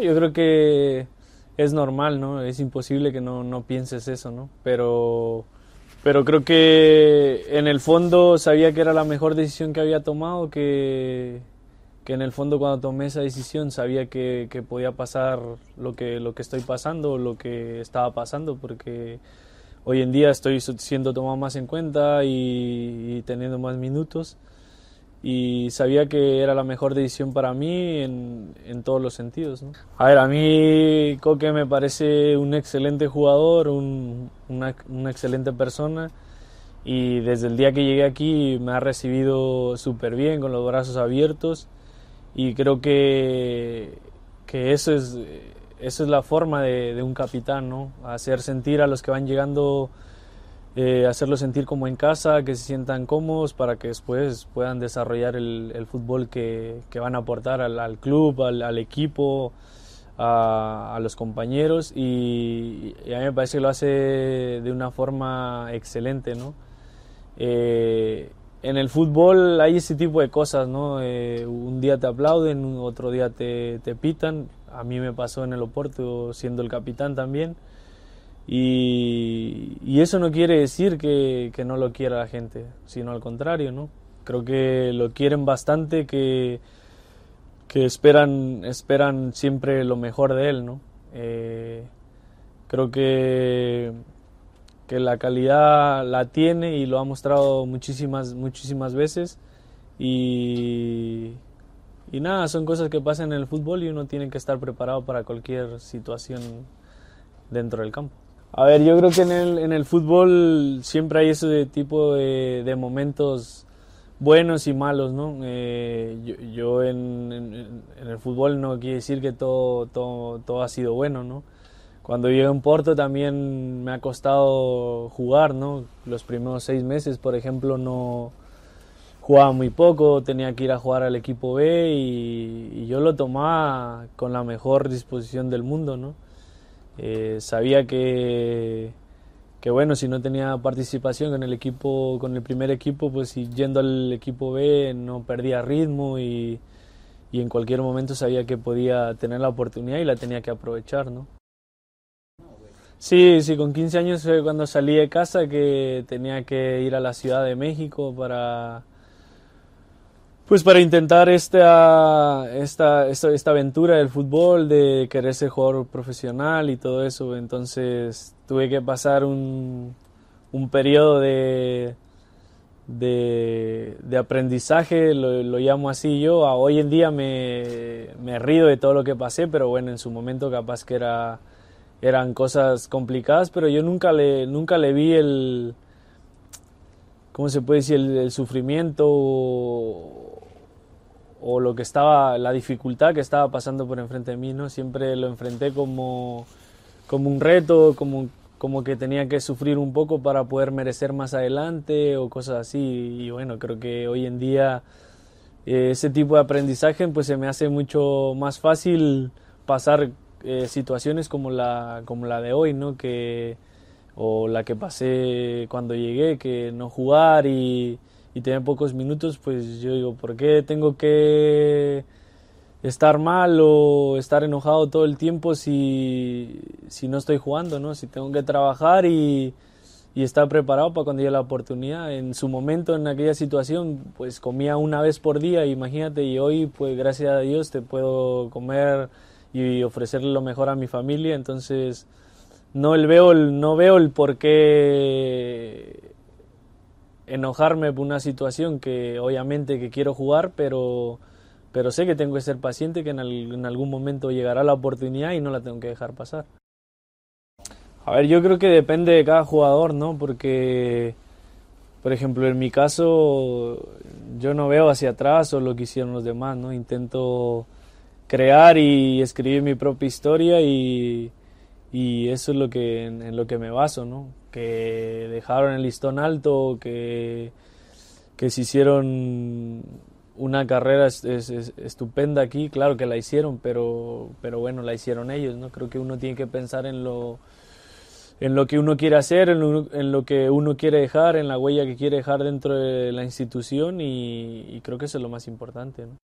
Yo creo que es normal, ¿no? Es imposible que no, no pienses eso, ¿no? Pero, pero creo que en el fondo sabía que era la mejor decisión que había tomado, que, que en el fondo cuando tomé esa decisión sabía que, podía pasar lo que, lo que estoy pasando, lo que estaba pasando, porque hoy en día estoy siendo tomado más en cuenta y teniendo más minutos y sabía que era la mejor decisión para mí en, en todos los sentidos. A ver, a mí Coque me parece un excelente jugador, un, una, una, excelente persona y desde el día que llegué aquí me ha recibido súper bien, con los brazos abiertos y creo que, que eso, es, eso es la forma de, de un capitán, ¿no? hacer sentir a los que van llegando eh, hacerlos sentir como en casa, que se sientan cómodos para que después puedan desarrollar el, el fútbol que, van a aportar al, club, al, equipo, a, los compañeros y, y, a mí me parece que lo hace de una forma excelente, ¿no? Eh, en el fútbol hay ese tipo de cosas, ¿no? Eh, un día te aplauden, otro día te, te pitan. A mí me pasó en el Oporto siendo el capitán también. Y, eso no quiere decir que, no lo quiera la gente, sino al contrario, ¿no? Creo que lo quieren bastante, que, que esperan, esperan siempre lo mejor de él, ¿no? Eh, creo que, que la calidad la tiene y lo ha mostrado muchísimas, muchísimas veces. Y, y nada, son cosas que pasan en el fútbol y uno tiene que estar preparado para cualquier situación dentro del campo. A ver, yo creo que en el, en el fútbol siempre hay ese tipo de, de momentos buenos y malos, ¿no? Eh, yo, yo en, en, el fútbol no quiere decir que todo, todo, todo ha sido bueno, ¿no? Cuando llegué a Porto también me ha costado jugar, ¿no? Los primeros seis meses, por ejemplo, no jugaba muy poco, tenía que ir a jugar al equipo B y yo lo tomaba con la mejor disposición del mundo, ¿no? Eh, sabía que, que bueno, si no tenía participación en el equipo, con el primer equipo, pues yendo al equipo B no perdía ritmo y, y en cualquier momento sabía que podía tener la oportunidad y la tenía que aprovechar, ¿no? Sí, sí, con 15 años fue cuando salí de casa que tenía que ir a la Ciudad de México para, pues para intentar esta, esta, esta, aventura del fútbol, de querer ser jugador profesional y todo eso. Entonces tuve que pasar un, un periodo de, de, de aprendizaje, lo, llamo así yo. Hoy en día me, me, río de todo lo que pasé, pero bueno, en su momento capaz que era, eran cosas complicadas, pero yo nunca le, nunca le vi el... ¿Cómo se puede decir? El, el sufrimiento o lo que estaba, la dificultad que estaba pasando por enfrente de mí, ¿no? Siempre lo enfrenté como, como un reto, como, como que tenía que sufrir un poco para poder merecer más adelante o cosas así. Y bueno, creo que hoy en día eh, ese tipo de aprendizaje pues se me hace mucho más fácil pasar eh, situaciones como la, como la de hoy, ¿no? Que, o la que pasé cuando llegué, que no jugar y y tener pocos minutos, pues yo digo, ¿por qué tengo que estar mal o estar enojado todo el tiempo si, si no estoy jugando, ¿no? Si tengo que trabajar y, estar preparado para cuando llegue la oportunidad. En su momento, en aquella situación, pues comía una vez por día, imagínate, y hoy, pues gracias a Dios, te puedo comer y ofrecerle lo mejor a mi familia, entonces no, el veo, no veo el por qué enojarme por una situación que obviamente que quiero jugar, pero, pero sé que tengo que ser paciente, que en, en algún momento llegará la oportunidad y no la tengo que dejar pasar. A ver, yo creo que depende de cada jugador, ¿no? Porque, por ejemplo, en mi caso, yo no veo hacia atrás o lo que hicieron los demás, ¿no? Intento crear y escribir mi propia historia y, y eso es lo que, en, lo que me baso, ¿no? Que dejaron el listón alto, que, que se hicieron una carrera es, es, es, estupenda aquí, claro que la hicieron, pero, pero bueno, la hicieron ellos, ¿no? Creo que uno tiene que pensar en lo, en lo que uno quiere hacer, en lo, en lo que uno quiere dejar, en la huella que quiere dejar dentro de la institución y, y creo que eso es lo más importante, ¿no?